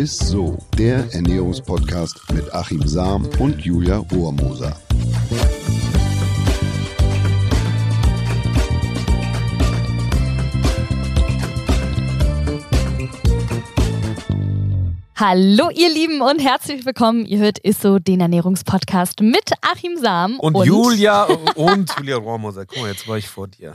ist so, der Ernährungspodcast mit Achim Sam und Julia Rohrmoser. Hallo ihr Lieben und herzlich willkommen. Ihr hört Isso, den Ernährungspodcast mit Achim Sam und, und Julia und Julia Rohrmoser. Guck mal, jetzt war ich vor dir.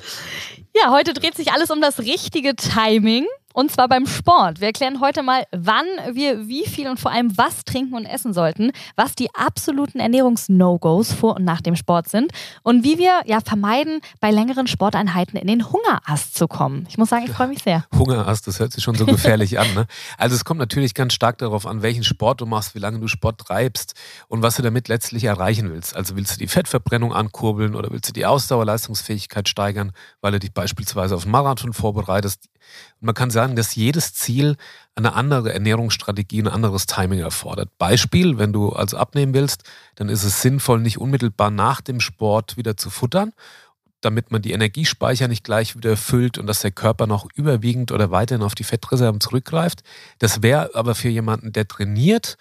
Ja, heute dreht sich alles um das richtige Timing. Und zwar beim Sport. Wir erklären heute mal, wann wir wie viel und vor allem was trinken und essen sollten, was die absoluten Ernährungs-No-Gos vor und nach dem Sport sind und wie wir ja vermeiden, bei längeren Sporteinheiten in den Hungerast zu kommen. Ich muss sagen, ich freue mich sehr. Hungerast, das hört sich schon so gefährlich an. Ne? Also es kommt natürlich ganz stark darauf an, welchen Sport du machst, wie lange du Sport treibst und was du damit letztlich erreichen willst. Also willst du die Fettverbrennung ankurbeln oder willst du die Ausdauerleistungsfähigkeit steigern, weil du dich beispielsweise auf einen Marathon vorbereitest. Und man kann sagen, dass jedes Ziel eine andere Ernährungsstrategie, ein anderes Timing erfordert. Beispiel, wenn du also abnehmen willst, dann ist es sinnvoll, nicht unmittelbar nach dem Sport wieder zu futtern, damit man die Energiespeicher nicht gleich wieder füllt und dass der Körper noch überwiegend oder weiterhin auf die Fettreserven zurückgreift. Das wäre aber für jemanden, der trainiert,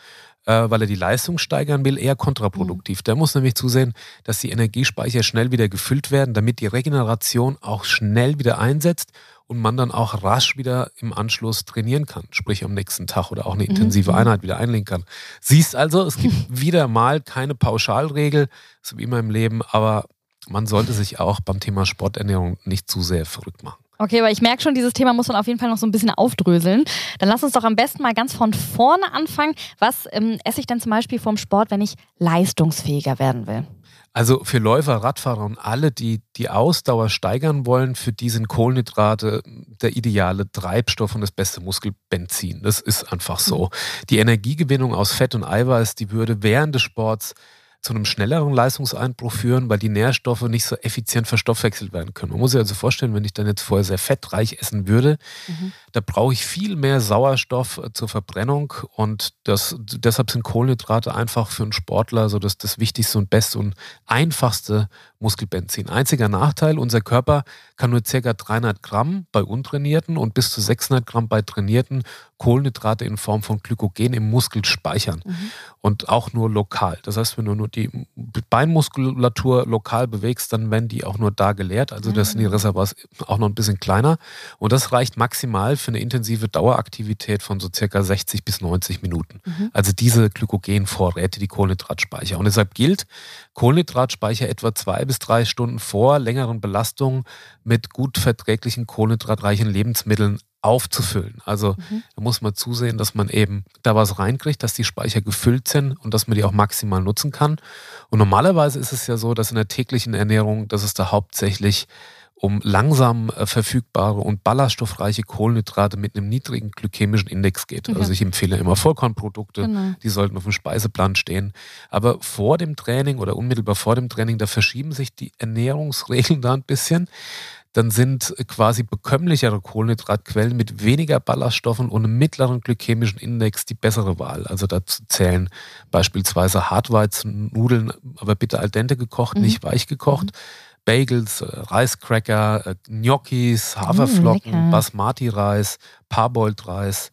äh, weil er die Leistung steigern will, eher kontraproduktiv. Mhm. Der muss nämlich zusehen, dass die Energiespeicher schnell wieder gefüllt werden, damit die Regeneration auch schnell wieder einsetzt und man dann auch rasch wieder im Anschluss trainieren kann, sprich am nächsten Tag oder auch eine intensive mhm. Einheit wieder einlegen kann. Siehst also, es gibt wieder mal keine Pauschalregel, so wie immer im Leben, aber man sollte sich auch beim Thema Sporternährung nicht zu sehr verrückt machen. Okay, aber ich merke schon, dieses Thema muss man auf jeden Fall noch so ein bisschen aufdröseln. Dann lass uns doch am besten mal ganz von vorne anfangen. Was ähm, esse ich denn zum Beispiel vorm Sport, wenn ich leistungsfähiger werden will? Also für Läufer, Radfahrer und alle, die die Ausdauer steigern wollen, für die sind Kohlenhydrate der ideale Treibstoff und das beste Muskelbenzin. Das ist einfach so. Mhm. Die Energiegewinnung aus Fett und Eiweiß, die würde während des Sports zu einem schnelleren Leistungseinbruch führen, weil die Nährstoffe nicht so effizient verstoffwechselt werden können. Man muss sich also vorstellen, wenn ich dann jetzt vorher sehr fettreich essen würde, mhm. Da brauche ich viel mehr Sauerstoff äh, zur Verbrennung und das, deshalb sind Kohlenhydrate einfach für einen Sportler so das, das wichtigste und beste und einfachste Muskelbenzin. Einziger Nachteil, unser Körper kann nur ca. 300 Gramm bei Untrainierten und bis zu 600 Gramm bei Trainierten Kohlenhydrate in Form von Glykogen im Muskel speichern. Mhm. Und auch nur lokal. Das heißt, wenn du nur die Beinmuskulatur lokal bewegst, dann werden die auch nur da geleert. Also das sind die mhm. Reservoirs auch noch ein bisschen kleiner. Und das reicht maximal für eine intensive Daueraktivität von so circa 60 bis 90 Minuten. Mhm. Also diese Glykogenvorräte, die Kohlenhydratspeicher. Und deshalb gilt, Kohlenhydratspeicher etwa zwei bis drei Stunden vor längeren Belastungen mit gut verträglichen kohlenhydratreichen Lebensmitteln aufzufüllen. Also mhm. da muss man zusehen, dass man eben da was reinkriegt, dass die Speicher gefüllt sind und dass man die auch maximal nutzen kann. Und normalerweise ist es ja so, dass in der täglichen Ernährung, dass es da hauptsächlich um langsam äh, verfügbare und ballaststoffreiche Kohlenhydrate mit einem niedrigen glykämischen Index geht. Also ich empfehle immer Vollkornprodukte, genau. die sollten auf dem Speiseplan stehen. Aber vor dem Training oder unmittelbar vor dem Training, da verschieben sich die Ernährungsregeln da ein bisschen dann sind quasi bekömmlichere Kohlenhydratquellen mit weniger Ballaststoffen und einem mittleren glykämischen Index die bessere Wahl. Also dazu zählen beispielsweise Hartweizennudeln, aber bitte al dente gekocht, mhm. nicht weich gekocht. Mhm. Bagels, äh, Reiscracker, äh, Gnocchis, Haferflocken, mm, Basmati-Reis, Parboiled-Reis,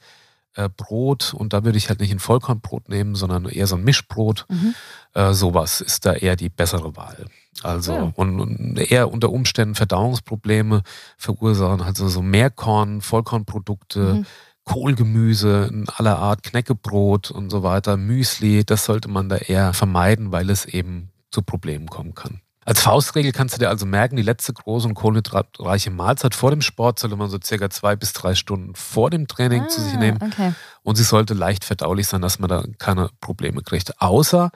äh, Brot und da würde ich halt nicht ein Vollkornbrot nehmen, sondern eher so ein Mischbrot. Mhm. Äh, sowas ist da eher die bessere Wahl. Also ja. und, und, eher unter Umständen Verdauungsprobleme verursachen, also so Mehrkorn, Vollkornprodukte, mhm. Kohlgemüse in aller Art, Knäckebrot und so weiter, Müsli, das sollte man da eher vermeiden, weil es eben zu Problemen kommen kann. Als Faustregel kannst du dir also merken, die letzte große und kohlenhydratreiche Mahlzeit vor dem Sport sollte man so circa zwei bis drei Stunden vor dem Training ah, zu sich ah, nehmen. Okay. Und sie sollte leicht verdaulich sein, dass man da keine Probleme kriegt. Außer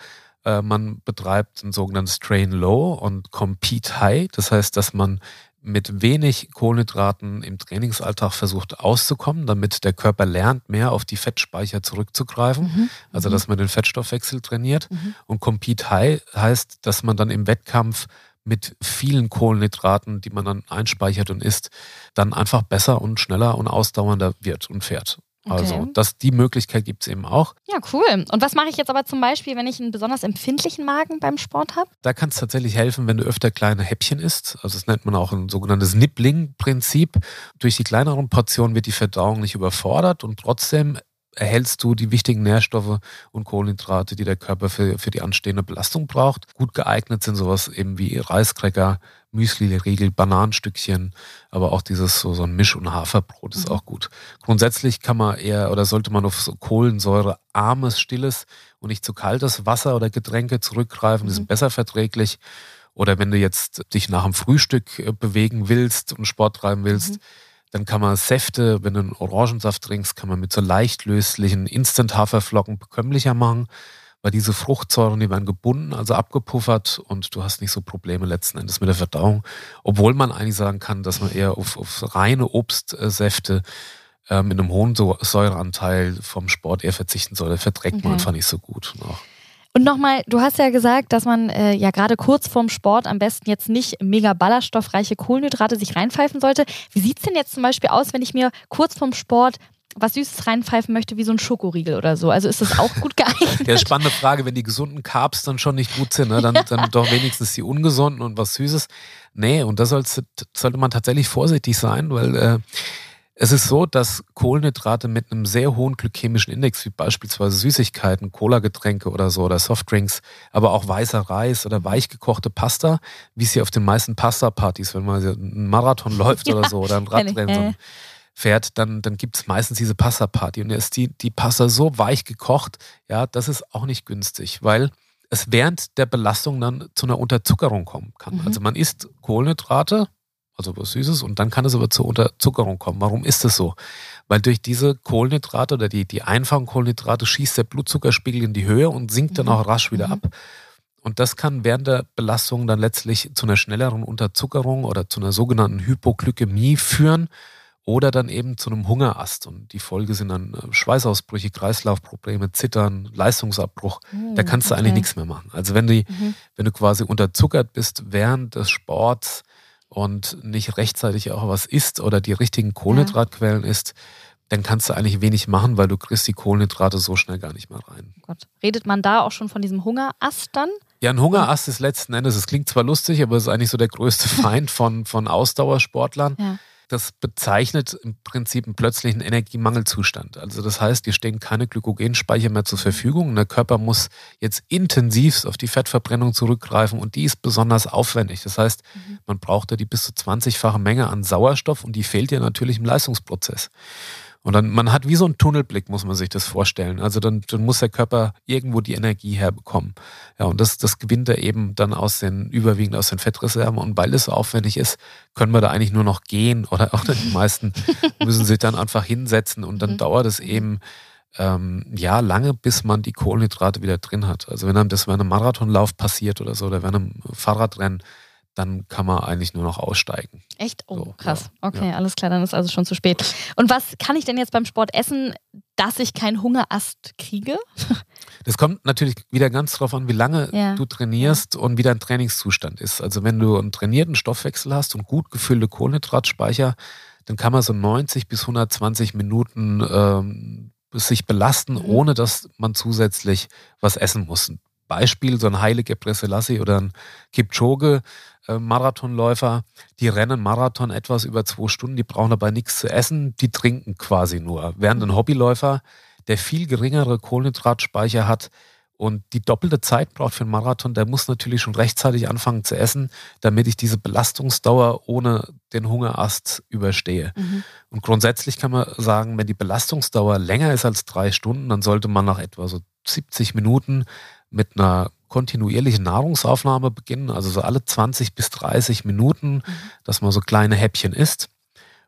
äh, man betreibt ein sogenanntes Train Low und Compete High. Das heißt, dass man mit wenig Kohlenhydraten im Trainingsalltag versucht auszukommen, damit der Körper lernt, mehr auf die Fettspeicher zurückzugreifen. Mhm. Also, mhm. dass man den Fettstoffwechsel trainiert. Mhm. Und Compete High heißt, dass man dann im Wettkampf mit vielen Kohlenhydraten, die man dann einspeichert und isst, dann einfach besser und schneller und ausdauernder wird und fährt. Also das, die Möglichkeit gibt es eben auch. Ja, cool. Und was mache ich jetzt aber zum Beispiel, wenn ich einen besonders empfindlichen Magen beim Sport habe? Da kann es tatsächlich helfen, wenn du öfter kleine Häppchen isst. Also das nennt man auch ein sogenanntes Nibbling-Prinzip. Durch die kleineren Portionen wird die Verdauung nicht überfordert und trotzdem erhältst du die wichtigen Nährstoffe und Kohlenhydrate, die der Körper für, für die anstehende Belastung braucht. Gut geeignet sind sowas eben wie Reiskräcker, Müsli-Riegel, Bananenstückchen, aber auch dieses so, so ein Misch- und Haferbrot ist mhm. auch gut. Grundsätzlich kann man eher oder sollte man auf so kohlensäurearmes, stilles und nicht zu kaltes Wasser oder Getränke zurückgreifen. Die sind mhm. besser verträglich. Oder wenn du jetzt dich nach dem Frühstück äh, bewegen willst und Sport treiben willst, mhm. dann kann man Säfte, wenn du einen Orangensaft trinkst, kann man mit so leicht löslichen Instant-Haferflocken bekömmlicher machen weil diese Fruchtsäuren, die werden gebunden, also abgepuffert und du hast nicht so Probleme letzten Endes mit der Verdauung. Obwohl man eigentlich sagen kann, dass man eher auf, auf reine Obstsäfte äh, mit einem hohen Säureanteil vom Sport eher verzichten soll. verträgt okay. man einfach nicht so gut. Noch. Und nochmal, du hast ja gesagt, dass man äh, ja gerade kurz vorm Sport am besten jetzt nicht mega ballaststoffreiche Kohlenhydrate sich reinpfeifen sollte. Wie sieht es denn jetzt zum Beispiel aus, wenn ich mir kurz vorm Sport was Süßes reinpfeifen möchte, wie so ein Schokoriegel oder so. Also ist das auch gut geeignet? ja, spannende Frage. Wenn die gesunden Carbs dann schon nicht gut sind, ne? dann, ja. dann doch wenigstens die ungesunden und was Süßes. Nee, und da sollte, man tatsächlich vorsichtig sein, weil äh, es ist so, dass Kohlenhydrate mit einem sehr hohen glykämischen Index, wie beispielsweise Süßigkeiten, Cola-Getränke oder so oder Softdrinks, aber auch weißer Reis oder weichgekochte Pasta, wie es hier auf den meisten Pasta-Partys, wenn man einen Marathon läuft ja, oder so oder ein Radrennen, so fährt, dann, dann gibt es meistens diese Pasta-Party. Und da ist die, die Pasta so weich gekocht, ja, das ist auch nicht günstig, weil es während der Belastung dann zu einer Unterzuckerung kommen kann. Mhm. Also man isst Kohlenhydrate, also was Süßes, und dann kann es aber zur Unterzuckerung kommen. Warum ist das so? Weil durch diese Kohlenhydrate oder die, die einfachen Kohlenhydrate schießt der Blutzuckerspiegel in die Höhe und sinkt dann mhm. auch rasch wieder mhm. ab. Und das kann während der Belastung dann letztlich zu einer schnelleren Unterzuckerung oder zu einer sogenannten Hypoglykämie führen oder dann eben zu einem Hungerast. Und die Folge sind dann äh, Schweißausbrüche, Kreislaufprobleme, Zittern, Leistungsabbruch. Mhm, da hm, kannst du okay. eigentlich nichts mehr machen. Also wenn, die, mhm. wenn du quasi unterzuckert bist während des Sports und nicht rechtzeitig auch was isst oder die richtigen Kohlenhydratquellen ja. isst, dann kannst du eigentlich wenig machen, weil du kriegst die Kohlenhydrate so schnell gar nicht mehr rein. Oh Gott. Redet man da auch schon von diesem Hungerast dann? Ja, ein Hungerast ist letzten Endes, es klingt zwar lustig, aber es ist eigentlich so der größte Feind von, von Ausdauersportlern. Ja. Das bezeichnet im Prinzip einen plötzlichen Energiemangelzustand. Also das heißt, dir stehen keine Glykogenspeicher mehr zur Verfügung und der Körper muss jetzt intensiv auf die Fettverbrennung zurückgreifen und die ist besonders aufwendig. Das heißt, mhm. man braucht da die bis zu 20-fache Menge an Sauerstoff und die fehlt dir natürlich im Leistungsprozess. Und dann, man hat wie so einen Tunnelblick, muss man sich das vorstellen. Also dann, dann muss der Körper irgendwo die Energie herbekommen. Ja, und das, das gewinnt er eben dann aus den, überwiegend aus den Fettreserven. Und weil es so aufwendig ist, können wir da eigentlich nur noch gehen oder auch die meisten müssen sich dann einfach hinsetzen und dann mhm. dauert es eben, ähm, ja, lange, bis man die Kohlenhydrate wieder drin hat. Also wenn einem das bei einem Marathonlauf passiert oder so, oder bei einem Fahrradrennen, dann kann man eigentlich nur noch aussteigen. Echt? Oh, so, krass. Ja, okay, ja. alles klar, dann ist also schon zu spät. Und was kann ich denn jetzt beim Sport essen, dass ich keinen Hungerast kriege? Das kommt natürlich wieder ganz drauf an, wie lange ja. du trainierst und wie dein Trainingszustand ist. Also wenn du einen trainierten Stoffwechsel hast und gut gefüllte Kohlenhydratspeicher, dann kann man so 90 bis 120 Minuten ähm, sich belasten, mhm. ohne dass man zusätzlich was essen muss. Beispiel, so ein Heilige Preselassie oder ein Kipchoge, Marathonläufer, die rennen Marathon etwas über zwei Stunden, die brauchen dabei nichts zu essen, die trinken quasi nur. Während ein Hobbyläufer, der viel geringere Kohlenhydratspeicher hat und die doppelte Zeit braucht für einen Marathon, der muss natürlich schon rechtzeitig anfangen zu essen, damit ich diese Belastungsdauer ohne den Hungerast überstehe. Mhm. Und grundsätzlich kann man sagen, wenn die Belastungsdauer länger ist als drei Stunden, dann sollte man nach etwa so 70 Minuten mit einer kontinuierlichen Nahrungsaufnahme beginnen, also so alle 20 bis 30 Minuten, mhm. dass man so kleine Häppchen isst.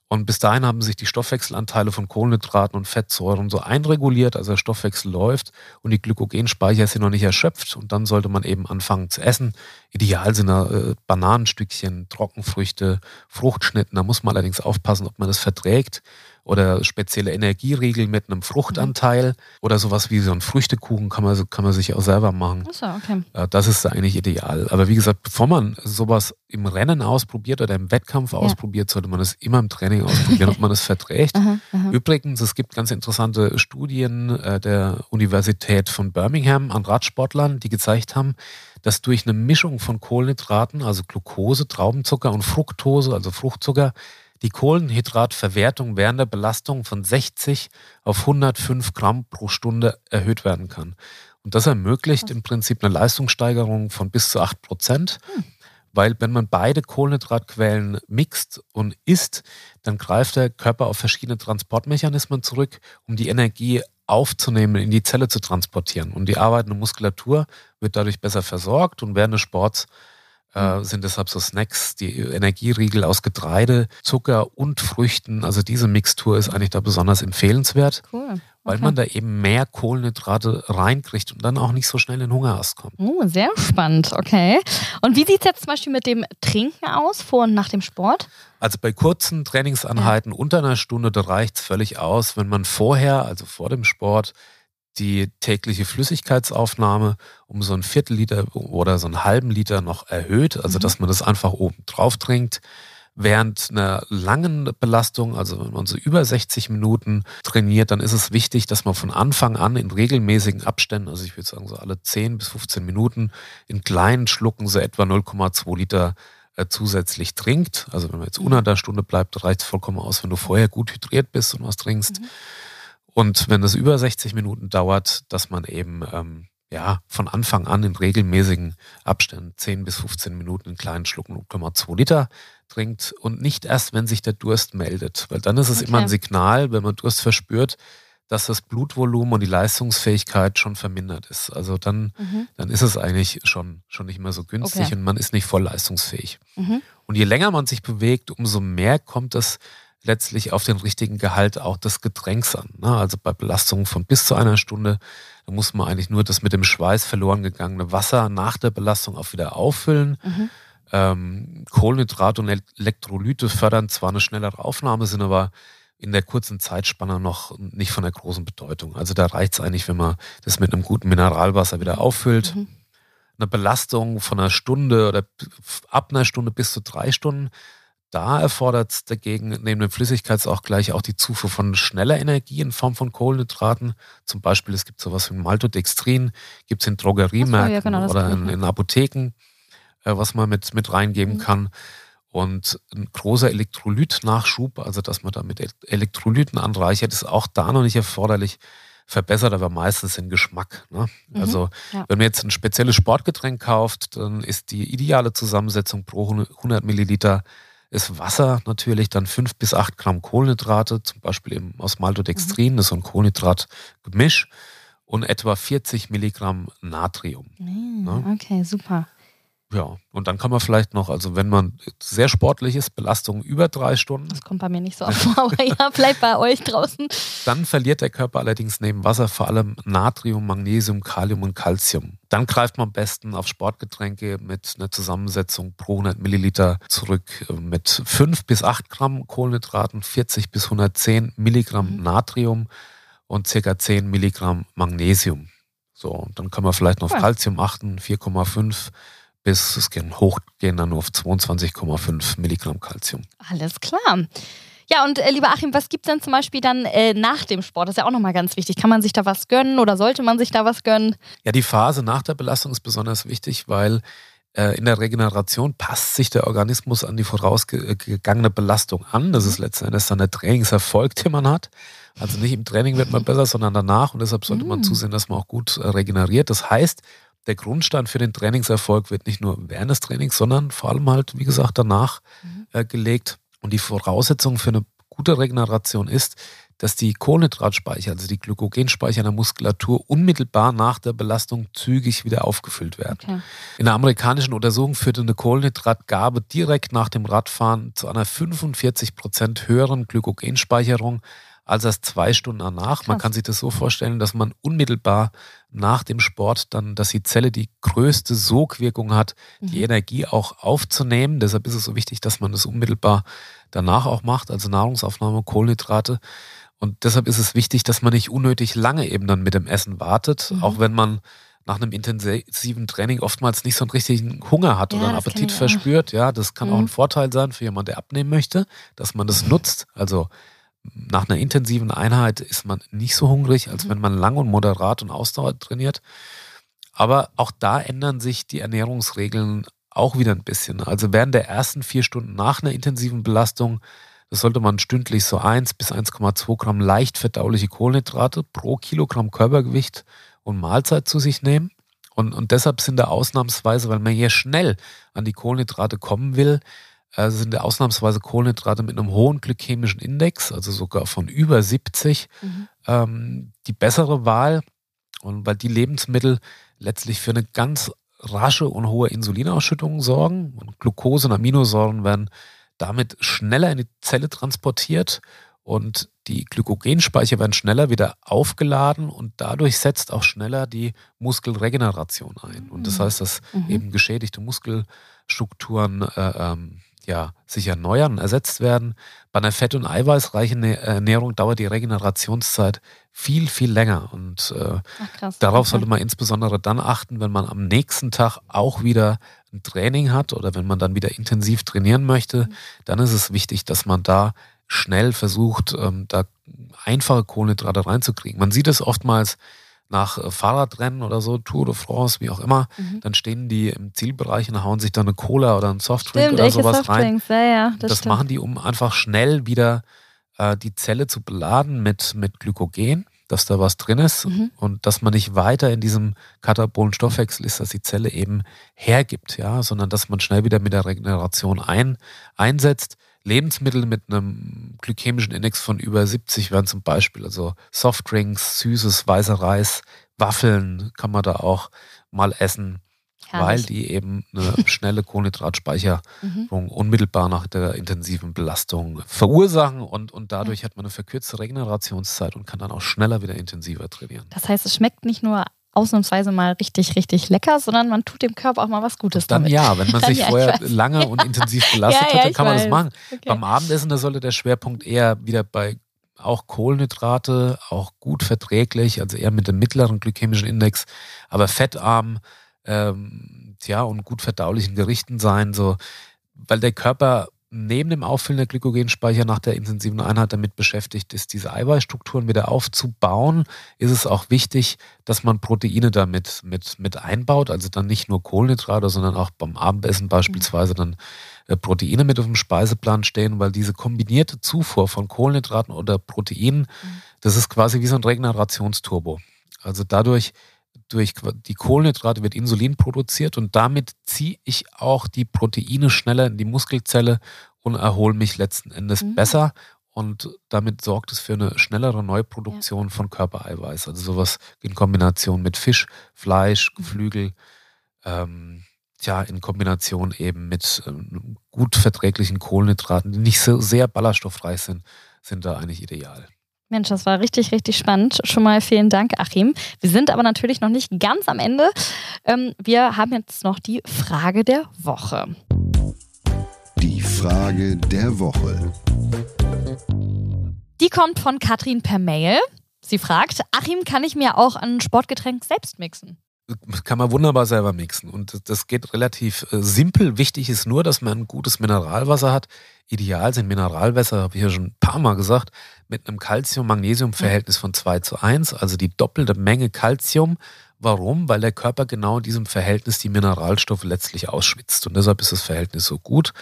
Und bis dahin haben sich die Stoffwechselanteile von Kohlenhydraten und Fettsäuren so einreguliert, also der Stoffwechsel läuft und die Glykogenspeicher sind noch nicht erschöpft. Und dann sollte man eben anfangen zu essen. Ideal sind da äh, Bananenstückchen, Trockenfrüchte, Fruchtschnitten. Da muss man allerdings aufpassen, ob man das verträgt oder spezielle Energieriegel mit einem Fruchtanteil mhm. oder sowas wie so ein Früchtekuchen kann man, kann man sich auch selber machen. Ach so, okay. Das ist eigentlich ideal. Aber wie gesagt, bevor man sowas im Rennen ausprobiert oder im Wettkampf ja. ausprobiert, sollte man es immer im Training ausprobieren, ob man es verträgt. aha, aha. Übrigens, es gibt ganz interessante Studien äh, der Universität von Birmingham an Radsportlern, die gezeigt haben, dass durch eine Mischung von Kohlenhydraten, also Glucose, Traubenzucker und Fructose, also Fruchtzucker, die Kohlenhydratverwertung während der Belastung von 60 auf 105 Gramm pro Stunde erhöht werden kann. Und das ermöglicht im Prinzip eine Leistungssteigerung von bis zu 8 Prozent. Hm. Weil wenn man beide Kohlenhydratquellen mixt und isst, dann greift der Körper auf verschiedene Transportmechanismen zurück, um die Energie aufzunehmen, in die Zelle zu transportieren. Und die arbeitende Muskulatur wird dadurch besser versorgt und während des Sports äh, sind deshalb so Snacks, die Energieriegel aus Getreide, Zucker und Früchten. Also diese Mixtur ist eigentlich da besonders empfehlenswert. Cool. Weil okay. man da eben mehr Kohlenhydrate reinkriegt und dann auch nicht so schnell in Hungerast kommt. Oh, sehr spannend, okay. Und wie sieht es jetzt zum Beispiel mit dem Trinken aus, vor und nach dem Sport? Also bei kurzen Trainingsanheiten ja. unter einer Stunde, da reicht es völlig aus, wenn man vorher, also vor dem Sport, die tägliche Flüssigkeitsaufnahme um so ein Viertel Liter oder so einen halben Liter noch erhöht, also mhm. dass man das einfach oben drauf trinkt. Während einer langen Belastung, also wenn man so über 60 Minuten trainiert, dann ist es wichtig, dass man von Anfang an in regelmäßigen Abständen, also ich würde sagen so alle 10 bis 15 Minuten, in kleinen Schlucken so etwa 0,2 Liter äh, zusätzlich trinkt. Also wenn man jetzt unter der Stunde bleibt, reicht es vollkommen aus, wenn du vorher gut hydriert bist und was trinkst. Mhm. Und wenn es über 60 Minuten dauert, dass man eben ähm, ja, von Anfang an in regelmäßigen Abständen 10 bis 15 Minuten in kleinen Schlucken 0,2 Liter trinkt und nicht erst, wenn sich der Durst meldet. Weil dann ist es okay. immer ein Signal, wenn man Durst verspürt, dass das Blutvolumen und die Leistungsfähigkeit schon vermindert ist. Also dann, mhm. dann ist es eigentlich schon, schon nicht mehr so günstig okay. und man ist nicht voll leistungsfähig. Mhm. Und je länger man sich bewegt, umso mehr kommt es letztlich auf den richtigen Gehalt auch des Getränks an. Ne? Also bei Belastungen von bis zu einer Stunde, da muss man eigentlich nur das mit dem Schweiß verloren gegangene Wasser nach der Belastung auch wieder auffüllen. Mhm. Ähm, Kohlenhydrate und Elektrolyte fördern zwar eine schnellere Aufnahme, sind aber in der kurzen Zeitspanne noch nicht von der großen Bedeutung. Also da reicht es eigentlich, wenn man das mit einem guten Mineralwasser wieder auffüllt. Mhm. Eine Belastung von einer Stunde oder ab einer Stunde bis zu drei Stunden da erfordert es dagegen neben dem Flüssigkeitsausgleich auch die Zufuhr von schneller Energie in Form von Kohlenhydraten. Zum Beispiel, es gibt sowas wie Maltodextrin, gibt es in Drogeriemärkten ja, genau, oder in, in, Apotheken, äh, was man mit, mit reingeben mhm. kann. Und ein großer Elektrolytnachschub, also dass man da mit Elektrolyten anreichert, ist auch da noch nicht erforderlich verbessert aber meistens den Geschmack. Ne? Mhm, also ja. wenn man jetzt ein spezielles Sportgetränk kauft, dann ist die ideale Zusammensetzung pro 100 Milliliter ist Wasser natürlich, dann fünf bis acht Gramm Kohlenhydrate, zum Beispiel eben aus Maltodextrin, mhm. das ist so ein Kohlenhydratgemisch, und etwa 40 Milligramm Natrium. Mhm, ne? Okay, super. Ja, und dann kann man vielleicht noch, also wenn man sehr sportlich ist, Belastung über drei Stunden. Das kommt bei mir nicht so oft vor, aber ja, vielleicht bei euch draußen. Dann verliert der Körper allerdings neben Wasser vor allem Natrium, Magnesium, Kalium und Calcium. Dann greift man am besten auf Sportgetränke mit einer Zusammensetzung pro 100 Milliliter zurück mit 5 bis 8 Gramm Kohlenhydraten, 40 bis 110 Milligramm mhm. Natrium und circa 10 Milligramm Magnesium. So, und dann kann man vielleicht noch auf Calcium achten, 4,5 bis es gehen hochgehen dann nur auf 22,5 Milligramm Kalzium. Alles klar. Ja, und äh, lieber Achim, was gibt es denn zum Beispiel dann äh, nach dem Sport? Das ist ja auch nochmal ganz wichtig. Kann man sich da was gönnen oder sollte man sich da was gönnen? Ja, die Phase nach der Belastung ist besonders wichtig, weil äh, in der Regeneration passt sich der Organismus an die vorausgegangene Belastung an. Das ist letzten Endes dann der Trainingserfolg, den man hat. Also nicht im Training wird man besser, sondern danach. Und deshalb sollte man mm. zusehen, dass man auch gut äh, regeneriert. Das heißt, der Grundstein für den Trainingserfolg wird nicht nur während des Trainings, sondern vor allem halt, wie gesagt, danach mhm. äh, gelegt. Und die Voraussetzung für eine gute Regeneration ist, dass die Kohlenhydratspeicher, also die Glykogenspeicher in der Muskulatur, unmittelbar nach der Belastung zügig wieder aufgefüllt werden. Okay. In der amerikanischen Untersuchung führte eine Kohlenhydratgabe direkt nach dem Radfahren zu einer 45 Prozent höheren Glykogenspeicherung als erst zwei Stunden danach. Krass. Man kann sich das so vorstellen, dass man unmittelbar nach dem Sport dann, dass die Zelle die größte Sogwirkung hat, die mhm. Energie auch aufzunehmen. Deshalb ist es so wichtig, dass man das unmittelbar danach auch macht, also Nahrungsaufnahme, Kohlenhydrate. Und deshalb ist es wichtig, dass man nicht unnötig lange eben dann mit dem Essen wartet, mhm. auch wenn man nach einem intensiven Training oftmals nicht so einen richtigen Hunger hat ja, oder einen Appetit verspürt. Ja, das kann mhm. auch ein Vorteil sein für jemanden, der abnehmen möchte, dass man das nutzt. Also nach einer intensiven Einheit ist man nicht so hungrig, als mhm. wenn man lang und moderat und Ausdauer trainiert. Aber auch da ändern sich die Ernährungsregeln auch wieder ein bisschen. Also während der ersten vier Stunden nach einer intensiven Belastung Das sollte man stündlich so 1 bis 1,2 Gramm leicht verdauliche Kohlenhydrate pro Kilogramm Körpergewicht und Mahlzeit zu sich nehmen. Und, und deshalb sind da ausnahmsweise, weil man hier schnell an die Kohlenhydrate kommen will, äh, sind ausnahmsweise Kohlenhydrate mit einem hohen glykämischen Index, also sogar von über 70, mhm. ähm, die bessere Wahl. Und weil die Lebensmittel letztlich für eine ganz rasche und hohe Insulinausschüttung sorgen. Und Glucose und Aminosäuren werden damit schneller in die Zelle transportiert und die Glykogenspeicher werden schneller wieder aufgeladen und dadurch setzt auch schneller die Muskelregeneration ein. Und das mhm. heißt, dass mhm. eben geschädigte Muskelstrukturen äh, ähm, ja, sich erneuern, ersetzt werden. Bei einer fett- und eiweißreichen Ernährung dauert die Regenerationszeit viel, viel länger. Und äh, Ach, darauf sollte man insbesondere dann achten, wenn man am nächsten Tag auch wieder ein Training hat oder wenn man dann wieder intensiv trainieren möchte. Mhm. Dann ist es wichtig, dass man da schnell versucht, ähm, da einfache Kohlenhydrate reinzukriegen. Man sieht es oftmals, nach äh, Fahrradrennen oder so, Tour de France, wie auch immer, mhm. dann stehen die im Zielbereich und hauen sich dann eine Cola oder einen Softdrink stimmt, oder sowas rein. Ja, ja, das, das machen die, um einfach schnell wieder äh, die Zelle zu beladen mit, mit Glykogen, dass da was drin ist mhm. und dass man nicht weiter in diesem katabolen Stoffwechsel ist, dass die Zelle eben hergibt, ja, sondern dass man schnell wieder mit der Regeneration ein, einsetzt. Lebensmittel mit einem glykämischen Index von über 70 wären zum Beispiel also Softdrinks, süßes, weißer Reis, Waffeln kann man da auch mal essen, Herrlich. weil die eben eine schnelle Kohlenhydratspeicherung mhm. unmittelbar nach der intensiven Belastung verursachen und, und dadurch hat man eine verkürzte Regenerationszeit und kann dann auch schneller wieder intensiver trainieren. Das heißt, es schmeckt nicht nur ausnahmsweise mal richtig, richtig lecker, sondern man tut dem Körper auch mal was Gutes dann damit. ja, wenn man sich ja, vorher lange und intensiv belastet ja, hat, dann kann man weiß. das machen. Okay. Beim Abendessen, da sollte der Schwerpunkt eher wieder bei auch Kohlenhydrate, auch gut verträglich, also eher mit dem mittleren glykämischen Index, aber fettarm, ähm, ja, und gut verdaulichen Gerichten sein, so, weil der Körper neben dem Auffüllen der Glykogenspeicher nach der intensiven Einheit damit beschäftigt ist, diese Eiweißstrukturen wieder aufzubauen, ist es auch wichtig, dass man Proteine damit mit, mit einbaut. Also dann nicht nur Kohlenhydrate, sondern auch beim Abendessen beispielsweise dann äh, Proteine mit auf dem Speiseplan stehen, weil diese kombinierte Zufuhr von Kohlenhydraten oder Proteinen, mhm. das ist quasi wie so ein Regenerationsturbo. Also dadurch durch die Kohlenhydrate wird Insulin produziert und damit ziehe ich auch die Proteine schneller in die Muskelzelle und erhole mich letzten Endes mhm. besser. Und damit sorgt es für eine schnellere Neuproduktion ja. von Körpereiweiß. Also sowas in Kombination mit Fisch, Fleisch, mhm. Geflügel, ähm, ja, in Kombination eben mit ähm, gut verträglichen Kohlenhydraten, die nicht so sehr ballaststoffreich sind, sind da eigentlich ideal. Mensch, das war richtig, richtig spannend. Schon mal vielen Dank, Achim. Wir sind aber natürlich noch nicht ganz am Ende. Ähm, wir haben jetzt noch die Frage der Woche. Die Frage der Woche. Die kommt von Katrin per Mail. Sie fragt, Achim, kann ich mir auch ein Sportgetränk selbst mixen? Kann man wunderbar selber mixen. Und das geht relativ äh, simpel. Wichtig ist nur, dass man ein gutes Mineralwasser hat. Ideal sind Mineralwässer, habe ich ja schon ein paar Mal gesagt, mit einem Calcium-Magnesium-Verhältnis von 2 zu 1, also die doppelte Menge Calcium. Warum? Weil der Körper genau in diesem Verhältnis die Mineralstoffe letztlich ausschwitzt. Und deshalb ist das Verhältnis so gut.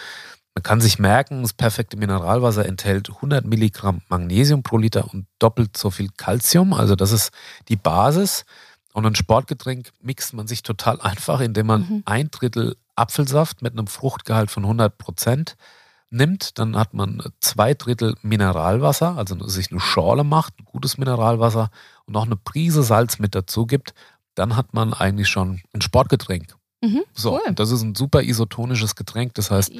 Man kann sich merken, das perfekte Mineralwasser enthält 100 Milligramm Magnesium pro Liter und doppelt so viel Calcium. Also das ist die Basis. Und ein Sportgetränk mixt man sich total einfach, indem man mhm. ein Drittel Apfelsaft mit einem Fruchtgehalt von 100 Prozent nimmt. Dann hat man zwei Drittel Mineralwasser, also sich eine Schorle macht, ein gutes Mineralwasser und noch eine Prise Salz mit dazu gibt. Dann hat man eigentlich schon ein Sportgetränk. Mhm, so, cool. das ist ein super isotonisches Getränk. Das heißt,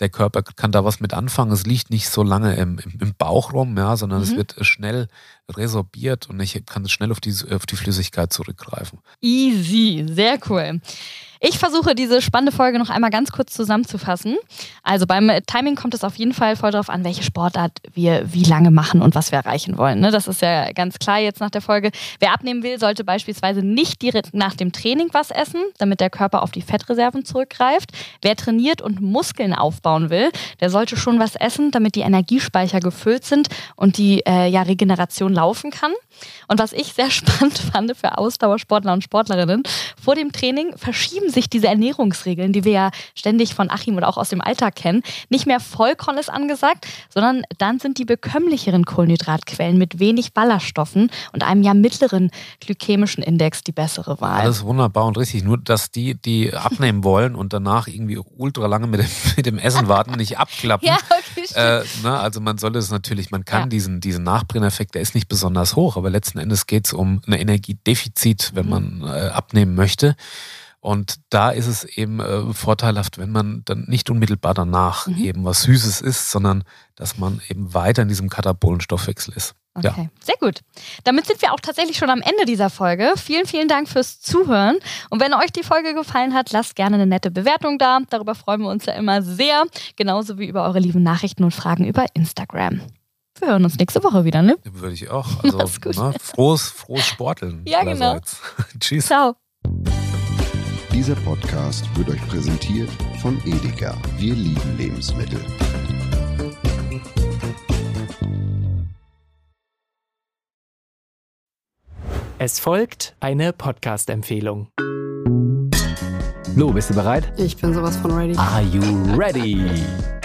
der Körper kann da was mit anfangen. Es liegt nicht so lange im, im, im Bauch rum, ja, sondern mhm. es wird schnell resorbiert und ich kann schnell auf die, auf die Flüssigkeit zurückgreifen. Easy, sehr cool. Ich versuche diese spannende Folge noch einmal ganz kurz zusammenzufassen. Also beim Timing kommt es auf jeden Fall voll darauf an, welche Sportart wir wie lange machen und was wir erreichen wollen. Ne? Das ist ja ganz klar jetzt nach der Folge. Wer abnehmen will, sollte beispielsweise nicht direkt nach dem Training was essen, damit der Körper auf die Fettreserven zurückgreift. Wer trainiert und Muskeln aufbauen will, der sollte schon was essen, damit die Energiespeicher gefüllt sind und die äh, ja, Regeneration laufen kann. Und was ich sehr spannend fand für Ausdauersportler und Sportlerinnen, vor dem Training verschieben sich diese Ernährungsregeln, die wir ja ständig von Achim oder auch aus dem Alltag kennen. Nicht mehr Vollkorn ist angesagt, sondern dann sind die bekömmlicheren Kohlenhydratquellen mit wenig Ballaststoffen und einem ja mittleren glykämischen Index die bessere Wahl. Alles wunderbar und richtig. Nur, dass die, die abnehmen wollen und danach irgendwie ultra lange mit dem, mit dem Essen warten, nicht abklappen. ja, okay, Äh, ne, also man soll es natürlich, man kann Ja. diesen, diesen Nachbrenneffekt, der ist nicht besonders hoch, aber letzten Endes geht es um ein Energiedefizit, wenn man äh, abnehmen möchte. Und da ist es eben äh, vorteilhaft, wenn man dann nicht unmittelbar danach eben was Süßes isst, sondern dass man eben weiter in diesem katabolen Stoffwechsel ist. Ja. Okay, sehr gut. Damit sind wir auch tatsächlich schon am Ende dieser Folge. Vielen, vielen Dank fürs Zuhören. Und wenn euch die Folge gefallen hat, lasst gerne eine nette Bewertung da. Darüber freuen wir uns ja immer sehr. Genauso wie über eure lieben Nachrichten und Fragen über Instagram. Wir hören uns nächste Woche wieder, ne? Würde ich auch. Also Mach's gut. ne, frohes, frohes Sporteln. Ja, genau. Tschüss. Ciao. Dieser Podcast wird euch präsentiert von Edeka. Wir lieben Lebensmittel. Es folgt eine Podcast-Empfehlung. Lou, bist du bereit? Ich bin sowas von ready. Are you ready?